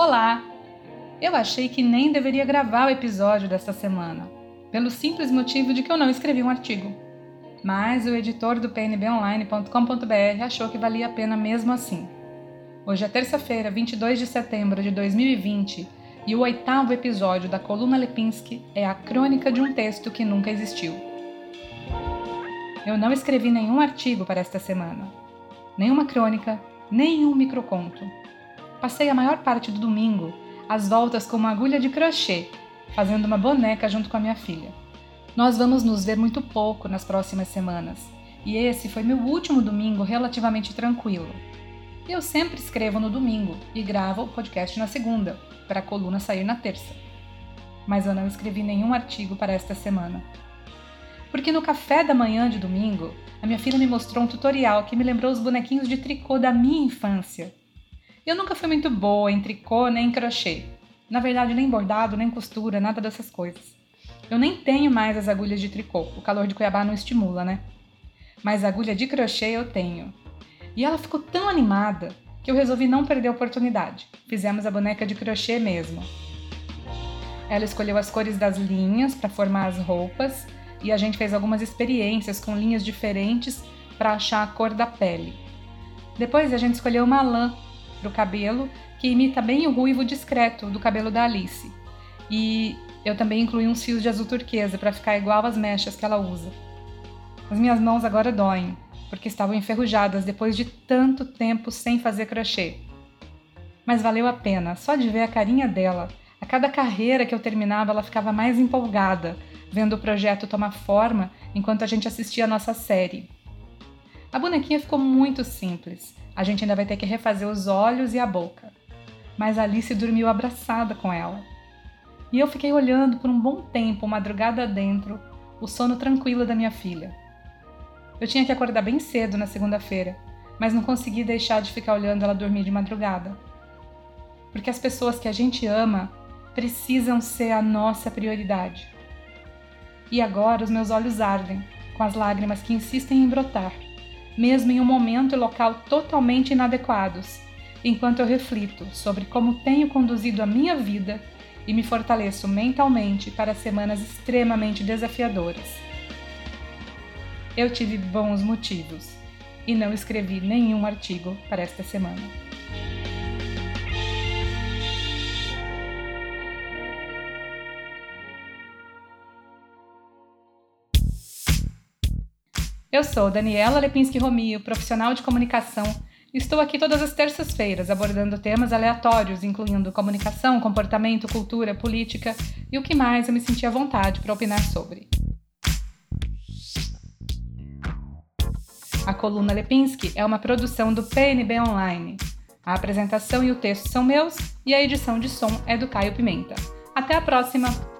Olá! Eu achei que nem deveria gravar o episódio desta semana, pelo simples motivo de que eu não escrevi um artigo. Mas o editor do pnbonline.com.br achou que valia a pena mesmo assim. Hoje é terça-feira, 22 de setembro de 2020, e o oitavo episódio da Coluna Lepinski é a crônica de um texto que nunca existiu. Eu não escrevi nenhum artigo para esta semana, nenhuma crônica, nenhum microconto Passei a maior parte do domingo às voltas com uma agulha de crochê, fazendo uma boneca junto com a minha filha. Nós vamos nos ver muito pouco nas próximas semanas, e esse foi meu último domingo relativamente tranquilo. Eu sempre escrevo no domingo e gravo o podcast na segunda, para a coluna sair na terça. Mas eu não escrevi nenhum artigo para esta semana. Porque no café da manhã de domingo, a minha filha me mostrou um tutorial que me lembrou os bonequinhos de tricô da minha infância. Eu nunca fui muito boa em tricô nem em crochê. Na verdade, nem bordado, nem costura, nada dessas coisas. Eu nem tenho mais as agulhas de tricô, o calor de Cuiabá não estimula, né? Mas agulha de crochê eu tenho. E ela ficou tão animada que eu resolvi não perder a oportunidade. Fizemos a boneca de crochê mesmo. Ela escolheu as cores das linhas para formar as roupas e a gente fez algumas experiências com linhas diferentes para achar a cor da pele. Depois a gente escolheu uma lã para o cabelo, que imita bem o ruivo discreto do cabelo da Alice. E eu também incluí uns fios de azul turquesa para ficar igual às mechas que ela usa. As minhas mãos agora doem, porque estavam enferrujadas depois de tanto tempo sem fazer crochê. Mas valeu a pena, só de ver a carinha dela. A cada carreira que eu terminava, ela ficava mais empolgada, vendo o projeto tomar forma enquanto a gente assistia a nossa série. A bonequinha ficou muito simples, a gente ainda vai ter que refazer os olhos e a boca. Mas Alice dormiu abraçada com ela. E eu fiquei olhando por um bom tempo, madrugada dentro, o sono tranquilo da minha filha. Eu tinha que acordar bem cedo na segunda-feira, mas não consegui deixar de ficar olhando ela dormir de madrugada. Porque as pessoas que a gente ama precisam ser a nossa prioridade. E agora os meus olhos ardem, com as lágrimas que insistem em brotar mesmo em um momento e local totalmente inadequados, enquanto eu reflito sobre como tenho conduzido a minha vida e me fortaleço mentalmente para semanas extremamente desafiadoras. Eu tive bons motivos e não escrevi nenhum artigo para esta semana. Eu sou Daniela Lepinski Romio, profissional de comunicação. Estou aqui todas as terças-feiras abordando temas aleatórios, incluindo comunicação, comportamento, cultura, política e o que mais eu me senti à vontade para opinar sobre. A coluna Lepinski é uma produção do PNB Online. A apresentação e o texto são meus e a edição de som é do Caio Pimenta. Até a próxima!